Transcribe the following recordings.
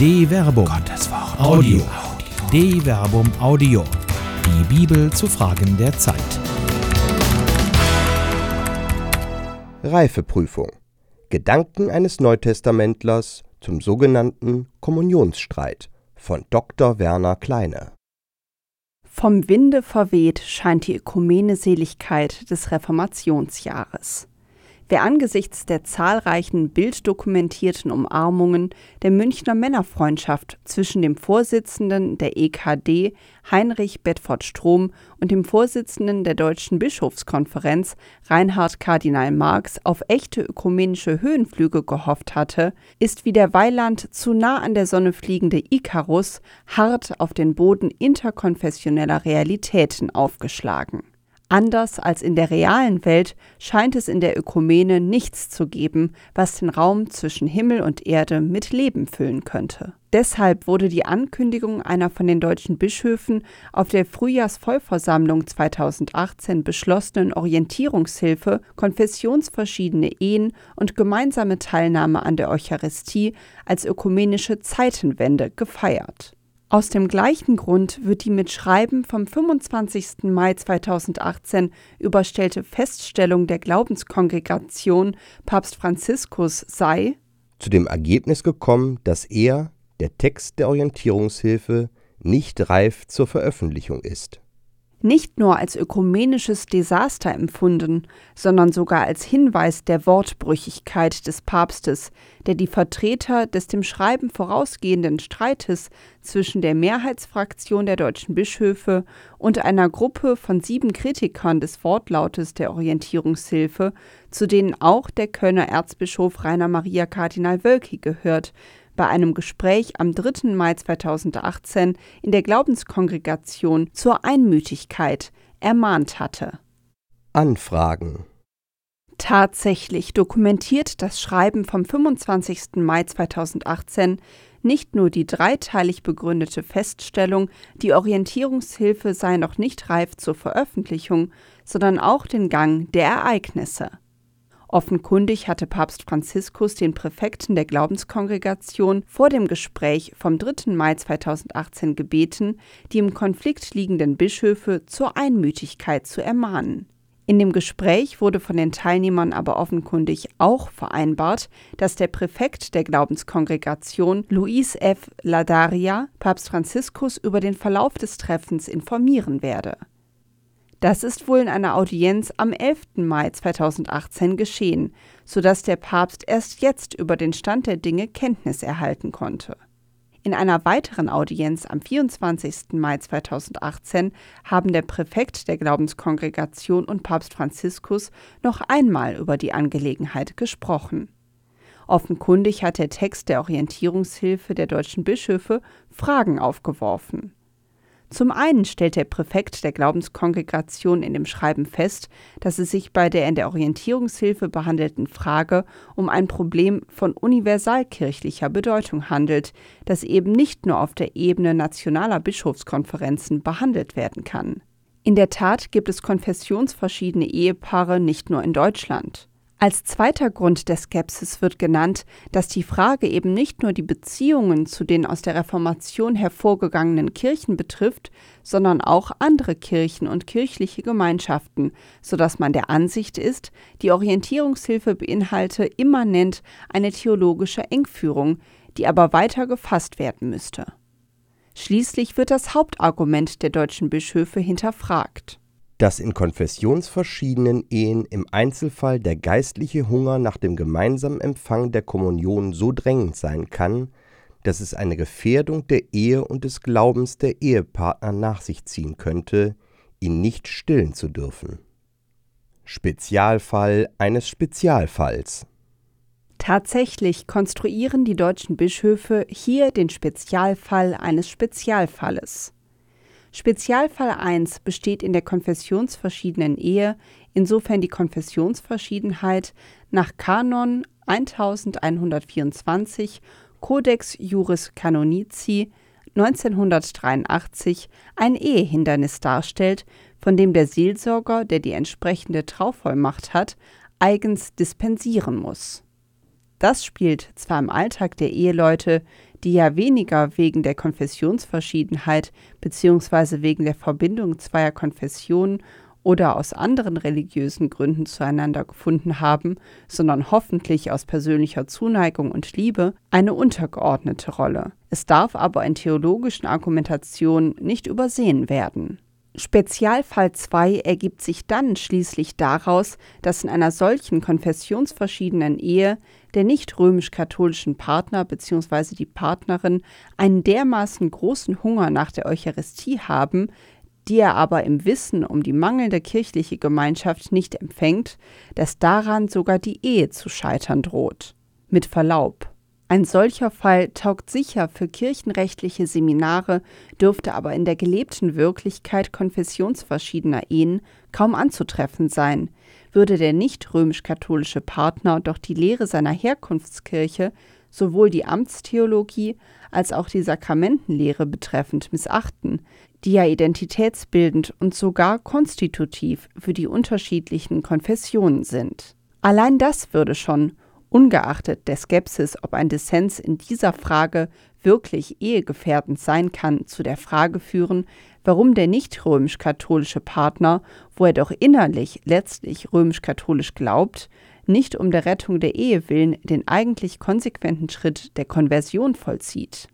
De Verbum. Gottes Wort. Audio. De Verbum Audio. Die Bibel zu Fragen der Zeit. Reifeprüfung. Gedanken eines Neutestamentlers zum sogenannten Kommunionsstreit von Dr. Werner Kleine. Vom Winde verweht scheint die Ökumene-Seligkeit des Reformationsjahres. Wer angesichts der zahlreichen bilddokumentierten Umarmungen der Münchner Männerfreundschaft zwischen dem Vorsitzenden der EKD Heinrich Bedford Strom und dem Vorsitzenden der Deutschen Bischofskonferenz Reinhard Kardinal Marx auf echte ökumenische Höhenflüge gehofft hatte, ist wie der Weiland zu nah an der Sonne fliegende Ikarus hart auf den Boden interkonfessioneller Realitäten aufgeschlagen. Anders als in der realen Welt scheint es in der Ökumene nichts zu geben, was den Raum zwischen Himmel und Erde mit Leben füllen könnte. Deshalb wurde die Ankündigung einer von den deutschen Bischöfen auf der Frühjahrsvollversammlung 2018 beschlossenen Orientierungshilfe konfessionsverschiedene Ehen und gemeinsame Teilnahme an der Eucharistie als ökumenische Zeitenwende gefeiert. Aus dem gleichen Grund wird die mit Schreiben vom 25. Mai 2018 überstellte Feststellung der Glaubenskongregation Papst Franziskus sei zu dem Ergebnis gekommen, dass er, der Text der Orientierungshilfe, nicht reif zur Veröffentlichung ist nicht nur als ökumenisches Desaster empfunden, sondern sogar als Hinweis der Wortbrüchigkeit des Papstes, der die Vertreter des dem Schreiben vorausgehenden Streites zwischen der Mehrheitsfraktion der deutschen Bischöfe und einer Gruppe von sieben Kritikern des Wortlautes der Orientierungshilfe, zu denen auch der Kölner Erzbischof Rainer Maria Kardinal Wölki gehört, bei einem Gespräch am 3. Mai 2018 in der Glaubenskongregation zur Einmütigkeit ermahnt hatte. Anfragen Tatsächlich dokumentiert das Schreiben vom 25. Mai 2018 nicht nur die dreiteilig begründete Feststellung, die Orientierungshilfe sei noch nicht reif zur Veröffentlichung, sondern auch den Gang der Ereignisse. Offenkundig hatte Papst Franziskus den Präfekten der Glaubenskongregation vor dem Gespräch vom 3. Mai 2018 gebeten, die im Konflikt liegenden Bischöfe zur Einmütigkeit zu ermahnen. In dem Gespräch wurde von den Teilnehmern aber offenkundig auch vereinbart, dass der Präfekt der Glaubenskongregation Luis F. Ladaria Papst Franziskus über den Verlauf des Treffens informieren werde. Das ist wohl in einer Audienz am 11. Mai 2018 geschehen, sodass der Papst erst jetzt über den Stand der Dinge Kenntnis erhalten konnte. In einer weiteren Audienz am 24. Mai 2018 haben der Präfekt der Glaubenskongregation und Papst Franziskus noch einmal über die Angelegenheit gesprochen. Offenkundig hat der Text der Orientierungshilfe der deutschen Bischöfe Fragen aufgeworfen. Zum einen stellt der Präfekt der Glaubenskongregation in dem Schreiben fest, dass es sich bei der in der Orientierungshilfe behandelten Frage um ein Problem von universalkirchlicher Bedeutung handelt, das eben nicht nur auf der Ebene nationaler Bischofskonferenzen behandelt werden kann. In der Tat gibt es konfessionsverschiedene Ehepaare nicht nur in Deutschland. Als zweiter Grund der Skepsis wird genannt, dass die Frage eben nicht nur die Beziehungen zu den aus der Reformation hervorgegangenen Kirchen betrifft, sondern auch andere Kirchen und kirchliche Gemeinschaften, so dass man der Ansicht ist, die Orientierungshilfe beinhalte immanent eine theologische Engführung, die aber weiter gefasst werden müsste. Schließlich wird das Hauptargument der deutschen Bischöfe hinterfragt dass in konfessionsverschiedenen Ehen im Einzelfall der geistliche Hunger nach dem gemeinsamen Empfang der Kommunion so drängend sein kann, dass es eine Gefährdung der Ehe und des Glaubens der Ehepartner nach sich ziehen könnte, ihn nicht stillen zu dürfen. Spezialfall eines Spezialfalls Tatsächlich konstruieren die deutschen Bischöfe hier den Spezialfall eines Spezialfalles. Spezialfall 1 besteht in der konfessionsverschiedenen Ehe, insofern die Konfessionsverschiedenheit nach Kanon 1124 Codex Juris Canonici 1983 ein Ehehindernis darstellt, von dem der Seelsorger, der die entsprechende Trauvollmacht hat, eigens dispensieren muss. Das spielt zwar im Alltag der Eheleute, die ja weniger wegen der Konfessionsverschiedenheit bzw. wegen der Verbindung zweier Konfessionen oder aus anderen religiösen Gründen zueinander gefunden haben, sondern hoffentlich aus persönlicher Zuneigung und Liebe, eine untergeordnete Rolle. Es darf aber in theologischen Argumentationen nicht übersehen werden. Spezialfall 2 ergibt sich dann schließlich daraus, dass in einer solchen konfessionsverschiedenen Ehe der nicht römisch-katholischen Partner bzw. die Partnerin einen dermaßen großen Hunger nach der Eucharistie haben, die er aber im Wissen um die mangelnde kirchliche Gemeinschaft nicht empfängt, dass daran sogar die Ehe zu scheitern droht. Mit Verlaub. Ein solcher Fall taugt sicher für kirchenrechtliche Seminare, dürfte aber in der gelebten Wirklichkeit konfessionsverschiedener Ehen kaum anzutreffen sein, würde der nicht römisch-katholische Partner doch die Lehre seiner Herkunftskirche, sowohl die Amtstheologie als auch die Sakramentenlehre betreffend missachten, die ja identitätsbildend und sogar konstitutiv für die unterschiedlichen Konfessionen sind. Allein das würde schon, ungeachtet der Skepsis, ob ein Dissens in dieser Frage wirklich ehegefährdend sein kann, zu der Frage führen, warum der nicht römisch-katholische Partner, wo er doch innerlich letztlich römisch-katholisch glaubt, nicht um der Rettung der Ehe willen den eigentlich konsequenten Schritt der Konversion vollzieht.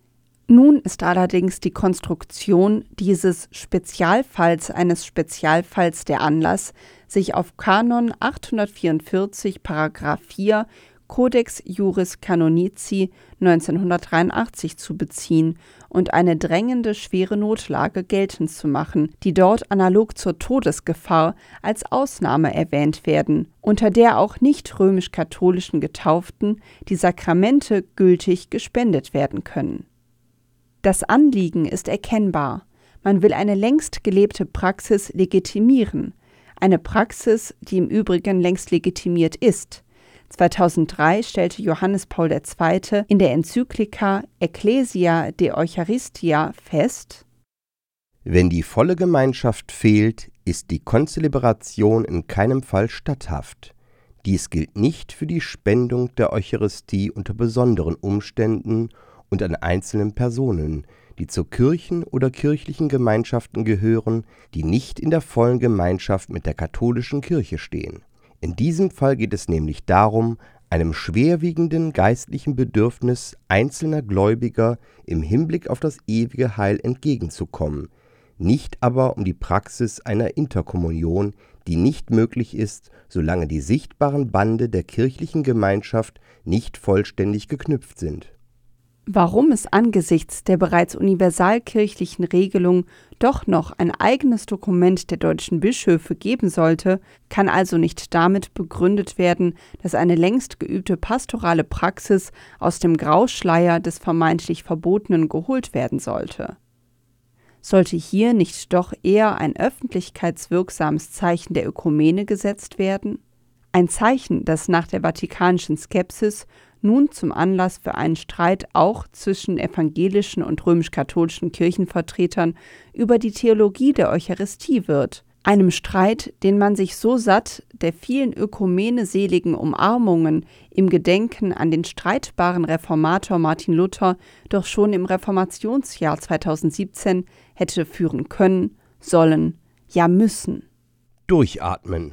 Nun ist allerdings die Konstruktion dieses Spezialfalls eines Spezialfalls der Anlass, sich auf Kanon 844 Paragraph 4 Codex Juris Canonici 1983 zu beziehen und eine drängende schwere Notlage geltend zu machen, die dort analog zur Todesgefahr als Ausnahme erwähnt werden, unter der auch nicht römisch-katholischen Getauften die Sakramente gültig gespendet werden können das Anliegen ist erkennbar. Man will eine längst gelebte Praxis legitimieren. Eine Praxis, die im Übrigen längst legitimiert ist. 2003 stellte Johannes Paul II. in der Enzyklika Ecclesia de Eucharistia fest, wenn die volle Gemeinschaft fehlt, ist die Konzelebration in keinem Fall statthaft. Dies gilt nicht für die Spendung der Eucharistie unter besonderen Umständen und an einzelnen Personen, die zu Kirchen oder kirchlichen Gemeinschaften gehören, die nicht in der vollen Gemeinschaft mit der katholischen Kirche stehen. In diesem Fall geht es nämlich darum, einem schwerwiegenden geistlichen Bedürfnis einzelner Gläubiger im Hinblick auf das ewige Heil entgegenzukommen, nicht aber um die Praxis einer Interkommunion, die nicht möglich ist, solange die sichtbaren Bande der kirchlichen Gemeinschaft nicht vollständig geknüpft sind Warum es angesichts der bereits universalkirchlichen Regelung doch noch ein eigenes Dokument der deutschen Bischöfe geben sollte, kann also nicht damit begründet werden, dass eine längst geübte pastorale Praxis aus dem Grauschleier des vermeintlich Verbotenen geholt werden sollte. Sollte hier nicht doch eher ein öffentlichkeitswirksames Zeichen der Ökumene gesetzt werden? Ein Zeichen, das nach der vatikanischen Skepsis nun zum Anlass für einen Streit auch zwischen evangelischen und römisch-katholischen Kirchenvertretern über die Theologie der Eucharistie wird, einem Streit, den man sich so satt der vielen ökumeneseligen Umarmungen im Gedenken an den streitbaren Reformator Martin Luther doch schon im Reformationsjahr 2017 hätte führen können, sollen, ja müssen. Durchatmen.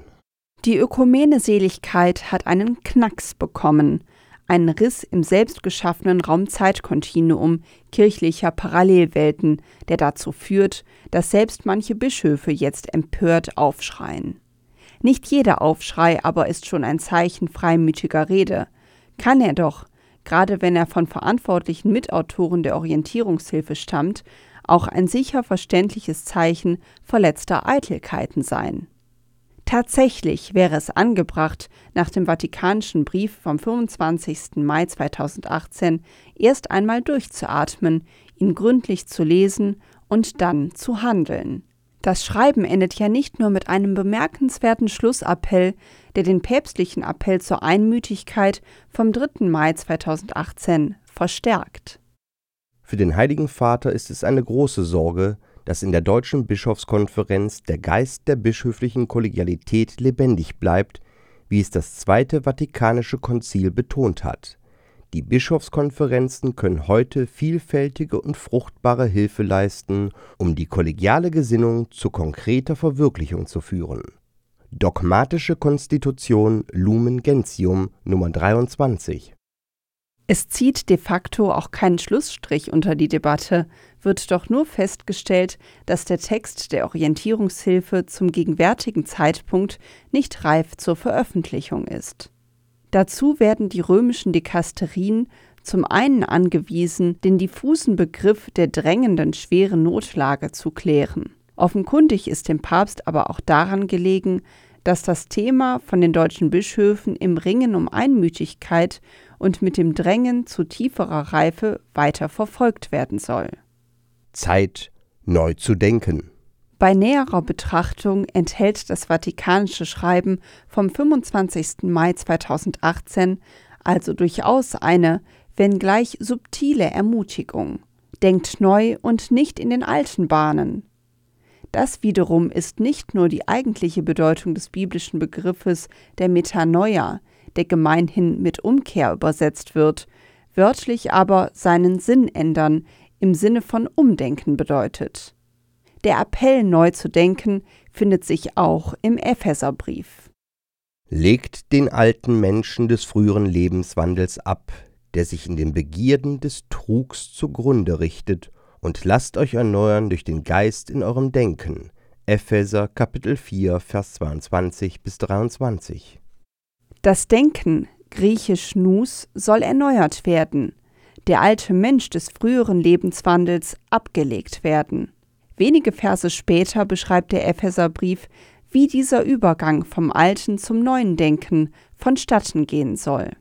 Die Ökumeneseligkeit hat einen Knacks bekommen, einen Riss im selbstgeschaffenen Raum-Zeit-Kontinuum kirchlicher Parallelwelten, der dazu führt, dass selbst manche Bischöfe jetzt empört aufschreien. Nicht jeder Aufschrei aber ist schon ein Zeichen freimütiger Rede. Kann er doch, gerade wenn er von verantwortlichen Mitautoren der Orientierungshilfe stammt, auch ein sicher verständliches Zeichen verletzter Eitelkeiten sein. Tatsächlich wäre es angebracht, nach dem Vatikanischen Brief vom 25. Mai 2018 erst einmal durchzuatmen, ihn gründlich zu lesen und dann zu handeln. Das Schreiben endet ja nicht nur mit einem bemerkenswerten Schlussappell, der den päpstlichen Appell zur Einmütigkeit vom 3. Mai 2018 verstärkt. Für den Heiligen Vater ist es eine große Sorge, dass in der Deutschen Bischofskonferenz der Geist der bischöflichen Kollegialität lebendig bleibt, wie es das Zweite Vatikanische Konzil betont hat. Die Bischofskonferenzen können heute vielfältige und fruchtbare Hilfe leisten, um die kollegiale Gesinnung zu konkreter Verwirklichung zu führen. Dogmatische Konstitution Lumen Gentium Nr. 23 Es zieht de facto auch keinen Schlussstrich unter die Debatte, wird doch nur festgestellt, dass der Text der Orientierungshilfe zum gegenwärtigen Zeitpunkt nicht reif zur Veröffentlichung ist. Dazu werden die römischen Dikasterien zum einen angewiesen, den diffusen Begriff der drängenden schweren Notlage zu klären. Offenkundig ist dem Papst aber auch daran gelegen, dass das Thema von den deutschen Bischöfen im Ringen um Einmütigkeit und mit dem Drängen zu tieferer Reife weiter verfolgt werden soll. Zeit, neu zu denken. Bei näherer Betrachtung enthält das Vatikanische Schreiben vom 25. Mai 2018 also durchaus eine, wenngleich subtile Ermutigung. Denkt neu und nicht in den alten Bahnen. Das wiederum ist nicht nur die eigentliche Bedeutung des biblischen Begriffes der Metanoia, der gemeinhin mit Umkehr übersetzt wird, wörtlich aber seinen Sinn ändern im Sinne von Umdenken bedeutet. Der Appell, neu zu denken, findet sich auch im Epheserbrief. Legt den alten Menschen des früheren Lebenswandels ab, der sich in den Begierden des Trugs zugrunde richtet, und lasst euch erneuern durch den Geist in eurem Denken. Epheser Kapitel 4, Vers 22 bis 23. Das Denken, griechisch Nus, soll erneuert werden, der alte Mensch des früheren Lebenswandels abgelegt werden. Wenige Verse später beschreibt der Epheserbrief, wie dieser Übergang vom alten zum neuen Denken vonstatten gehen soll.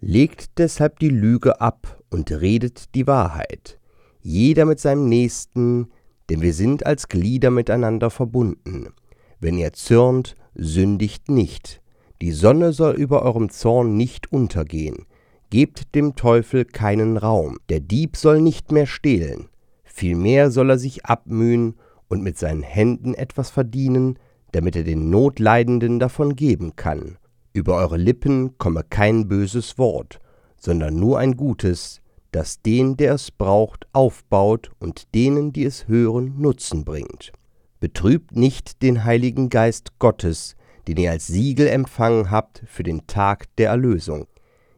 Legt deshalb die Lüge ab und redet die Wahrheit, jeder mit seinem Nächsten, denn wir sind als Glieder miteinander verbunden. Wenn ihr zürnt, sündigt nicht. Die Sonne soll über eurem Zorn nicht untergehen. Gebt dem Teufel keinen Raum. Der Dieb soll nicht mehr stehlen. Vielmehr soll er sich abmühen und mit seinen Händen etwas verdienen, damit er den Notleidenden davon geben kann. Über eure Lippen komme kein böses Wort, sondern nur ein gutes, das den, der es braucht, aufbaut und denen, die es hören, Nutzen bringt. Betrübt nicht den Heiligen Geist Gottes, den ihr als Siegel empfangen habt für den Tag der Erlösung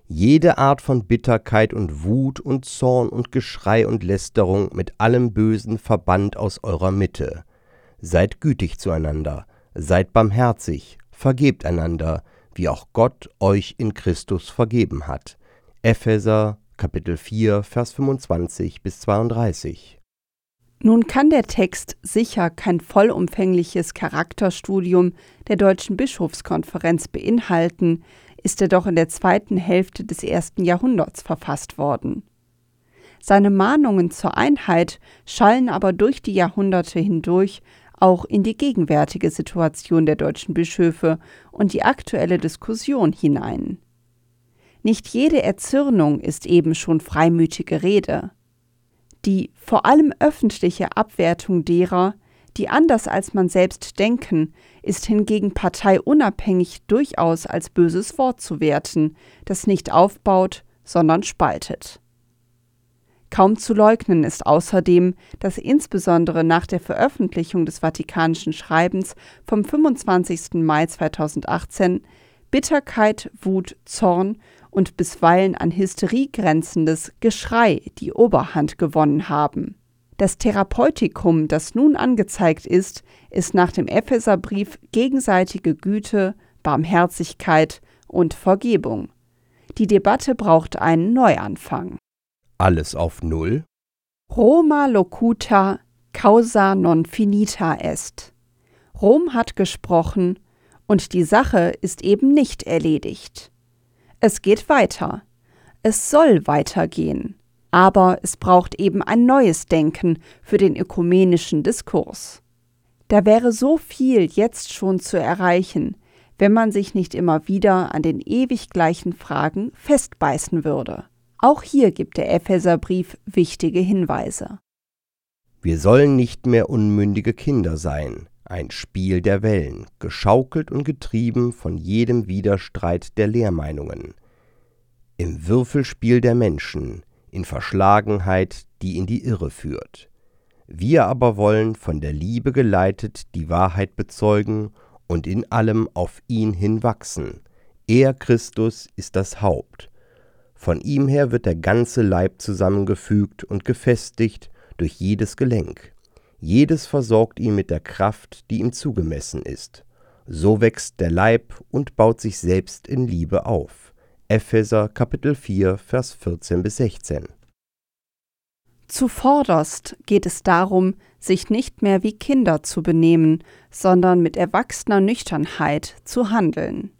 jede Art von Bitterkeit und Wut und Zorn und Geschrei und Lästerung mit allem Bösen verbannt aus eurer Mitte. Seid gütig zueinander, seid barmherzig, vergebt einander, wie auch Gott euch in Christus vergeben hat. Epheser Kapitel 4 Vers 25 bis 32. Nun kann der Text sicher kein vollumfängliches Charakterstudium der Deutschen Bischofskonferenz beinhalten, ist er doch in der zweiten Hälfte des ersten Jahrhunderts verfasst worden. Seine Mahnungen zur Einheit schallen aber durch die Jahrhunderte hindurch auch in die gegenwärtige Situation der deutschen Bischöfe und die aktuelle Diskussion hinein. Nicht jede Erzürnung ist eben schon freimütige Rede. Die vor allem öffentliche Abwertung derer, die anders als man selbst denken, ist hingegen parteiunabhängig durchaus als böses Wort zu werten, das nicht aufbaut, sondern spaltet. Kaum zu leugnen ist außerdem, dass insbesondere nach der Veröffentlichung des Vatikanischen Schreibens vom 25. Mai 2018 Bitterkeit, Wut, Zorn und bisweilen an Hysterie grenzendes Geschrei die Oberhand gewonnen haben. Das Therapeutikum, das nun angezeigt ist, ist nach dem Epheserbrief gegenseitige Güte, Barmherzigkeit und Vergebung. Die Debatte braucht einen Neuanfang. Alles auf Null? Roma locuta causa non finita est. Rom hat gesprochen und die Sache ist eben nicht erledigt. Es geht weiter. Es soll weitergehen aber es braucht eben ein neues Denken für den ökumenischen Diskurs. Da wäre so viel jetzt schon zu erreichen, wenn man sich nicht immer wieder an den ewig gleichen Fragen festbeißen würde. Auch hier gibt der Epheserbrief wichtige Hinweise. Wir sollen nicht mehr unmündige Kinder sein, ein Spiel der Wellen, geschaukelt und getrieben von jedem Widerstreit der Lehrmeinungen. im Würfelspiel der Menschen, in Verschlagenheit, die in die Irre führt. Wir aber wollen, von der Liebe geleitet, die Wahrheit bezeugen und in allem auf ihn hinwachsen. Er, Christus, ist das Haupt. Von ihm her wird der ganze Leib zusammengefügt und gefestigt durch jedes Gelenk. Jedes versorgt ihn mit der Kraft, die ihm zugemessen ist. So wächst der Leib und baut sich selbst in Liebe auf. Epheser Kapitel 4, Vers 14 bis 16. Zuvorderst geht es darum, sich nicht mehr wie Kinder zu benehmen, sondern mit erwachsener Nüchternheit zu handeln.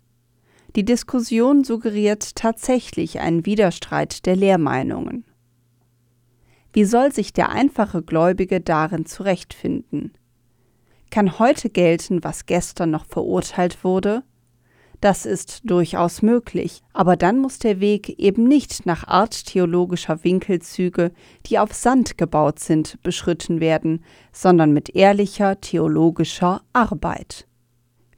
Die Diskussion suggeriert tatsächlich einen Widerstreit der Lehrmeinungen. Wie soll sich der einfache Gläubige darin zurechtfinden? Kann heute gelten, was gestern noch verurteilt wurde? Das ist durchaus möglich, aber dann muss der Weg eben nicht nach Art theologischer Winkelzüge, die auf Sand gebaut sind, beschritten werden, sondern mit ehrlicher theologischer Arbeit.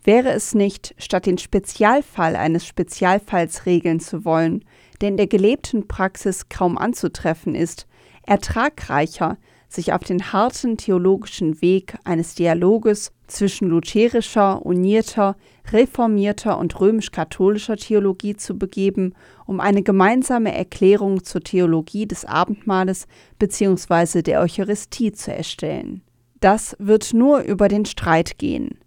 Wäre es nicht, statt den Spezialfall eines Spezialfalls regeln zu wollen, der in der gelebten Praxis kaum anzutreffen ist, ertragreicher, sich auf den harten theologischen Weg eines Dialoges zwischen lutherischer, unierter, reformierter und römisch-katholischer Theologie zu begeben, um eine gemeinsame Erklärung zur Theologie des Abendmahles bzw. der Eucharistie zu erstellen. Das wird nur über den Streit gehen.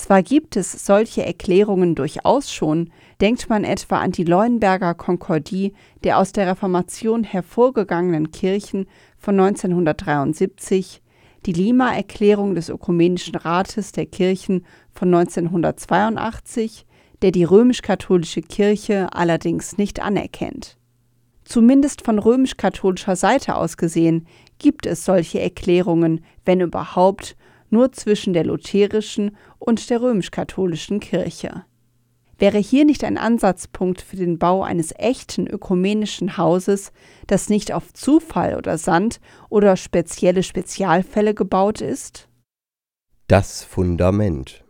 Zwar gibt es solche Erklärungen durchaus schon, denkt man etwa an die Leuenberger Konkordie der aus der Reformation hervorgegangenen Kirchen von 1973, die Lima-Erklärung des Ökumenischen Rates der Kirchen von 1982, der die römisch-katholische Kirche allerdings nicht anerkennt. Zumindest von römisch-katholischer Seite aus gesehen gibt es solche Erklärungen, wenn überhaupt, nur zwischen der lutherischen und der römisch-katholischen Kirche. Wäre hier nicht ein Ansatzpunkt für den Bau eines echten ökumenischen Hauses, das nicht auf Zufall oder Sand oder spezielle Spezialfälle gebaut ist? Das Fundament.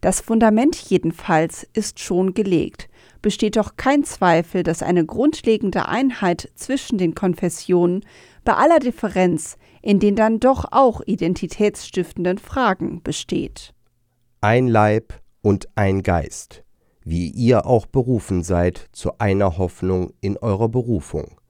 Das Fundament jedenfalls ist schon gelegt. Besteht doch kein Zweifel, dass eine grundlegende Einheit zwischen den Konfessionen bei aller Differenz in den dann doch auch identitätsstiftenden Fragen besteht. Ein Leib und ein Geist, wie ihr auch berufen seid zu einer Hoffnung in eurer Berufung.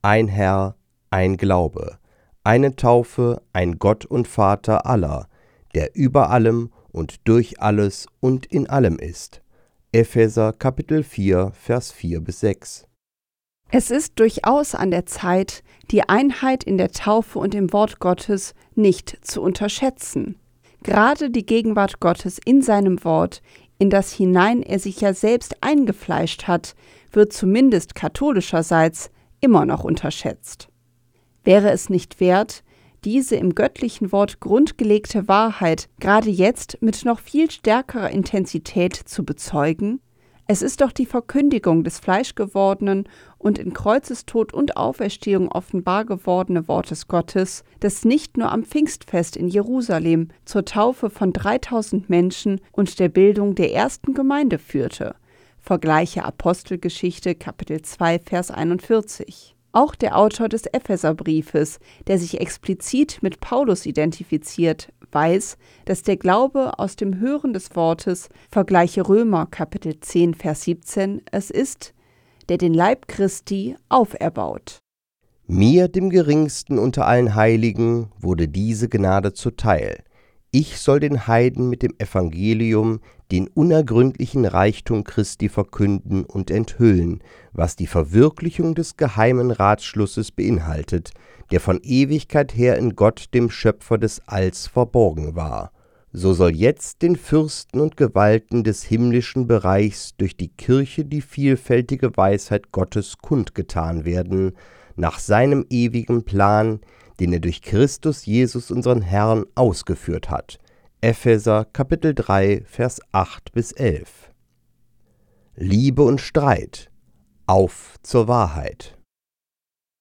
Ein Herr, ein Glaube, eine Taufe, ein Gott und Vater aller, der über allem und durch alles und in allem ist. Epheser Kapitel 4, Vers 4 bis 6. Es ist durchaus an der Zeit, die Einheit in der Taufe und im Wort Gottes nicht zu unterschätzen. Gerade die Gegenwart Gottes in seinem Wort, in das hinein er sich ja selbst eingefleischt hat, wird zumindest katholischerseits immer noch unterschätzt. Wäre es nicht wert, diese im göttlichen Wort grundgelegte Wahrheit gerade jetzt mit noch viel stärkerer Intensität zu bezeugen? Es ist doch die Verkündigung des fleischgewordenen und in Kreuzestod und Auferstehung offenbar gewordene Wortes Gottes, das nicht nur am Pfingstfest in Jerusalem zur Taufe von 3000 Menschen und der Bildung der ersten Gemeinde führte. Vergleiche Apostelgeschichte Kapitel 2 Vers 41. Auch der Autor des Epheserbriefes, der sich explizit mit Paulus identifiziert, weiß, dass der Glaube aus dem Hören des Wortes, vergleiche Römer Kapitel 10 Vers 17, es ist, der den Leib Christi auferbaut. Mir, dem geringsten unter allen Heiligen, wurde diese Gnade zuteil. Ich soll den Heiden mit dem Evangelium den unergründlichen Reichtum Christi verkünden und enthüllen, was die Verwirklichung des geheimen Ratschlusses beinhaltet, der von Ewigkeit her in Gott, dem Schöpfer des Alls, verborgen war. So soll jetzt den Fürsten und Gewalten des himmlischen Bereichs durch die Kirche die vielfältige Weisheit Gottes kundgetan werden, nach seinem ewigen Plan, den er durch Christus Jesus unseren Herrn ausgeführt hat, Epheser Kapitel 3, Vers 8 bis 11. Liebe und Streit. Auf zur Wahrheit.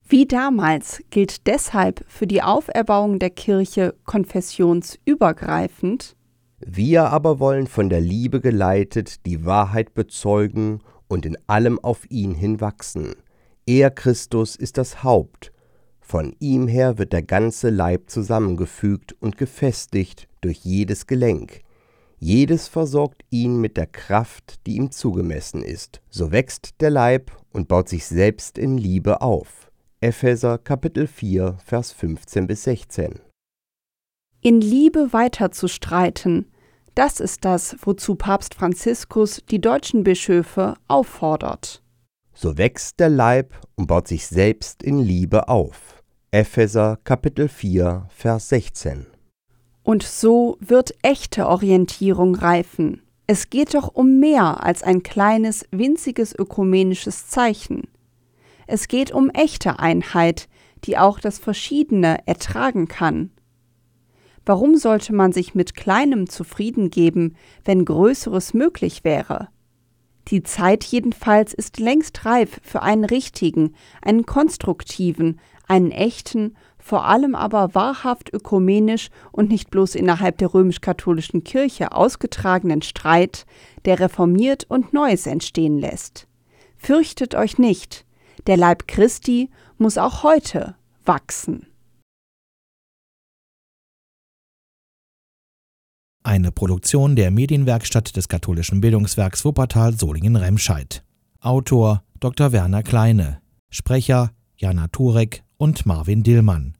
Wie damals gilt deshalb für die Auferbauung der Kirche konfessionsübergreifend Wir aber wollen von der Liebe geleitet die Wahrheit bezeugen und in allem auf ihn hinwachsen. Er Christus ist das Haupt, von ihm her wird der ganze Leib zusammengefügt und gefestigt durch jedes Gelenk. Jedes versorgt ihn mit der Kraft, die ihm zugemessen ist. So wächst der Leib und baut sich selbst in Liebe auf. Epheser Kapitel 4, Vers 15 bis 16. In Liebe weiterzustreiten, das ist das, wozu Papst Franziskus die deutschen Bischöfe auffordert. So wächst der Leib und baut sich selbst in Liebe auf. Epheser Kapitel 4, Vers 16. Und so wird echte Orientierung reifen. Es geht doch um mehr als ein kleines, winziges ökumenisches Zeichen. Es geht um echte Einheit, die auch das Verschiedene ertragen kann. Warum sollte man sich mit Kleinem zufrieden geben, wenn Größeres möglich wäre? Die Zeit jedenfalls ist längst reif für einen richtigen, einen konstruktiven, einen echten, vor allem aber wahrhaft ökumenisch und nicht bloß innerhalb der römisch-katholischen Kirche ausgetragenen Streit, der reformiert und Neues entstehen lässt. Fürchtet euch nicht, der Leib Christi muss auch heute wachsen. Eine Produktion der Medienwerkstatt des katholischen Bildungswerks Wuppertal Solingen-Remscheid. Autor Dr. Werner Kleine. Sprecher Jana Turek und Marvin Dillmann.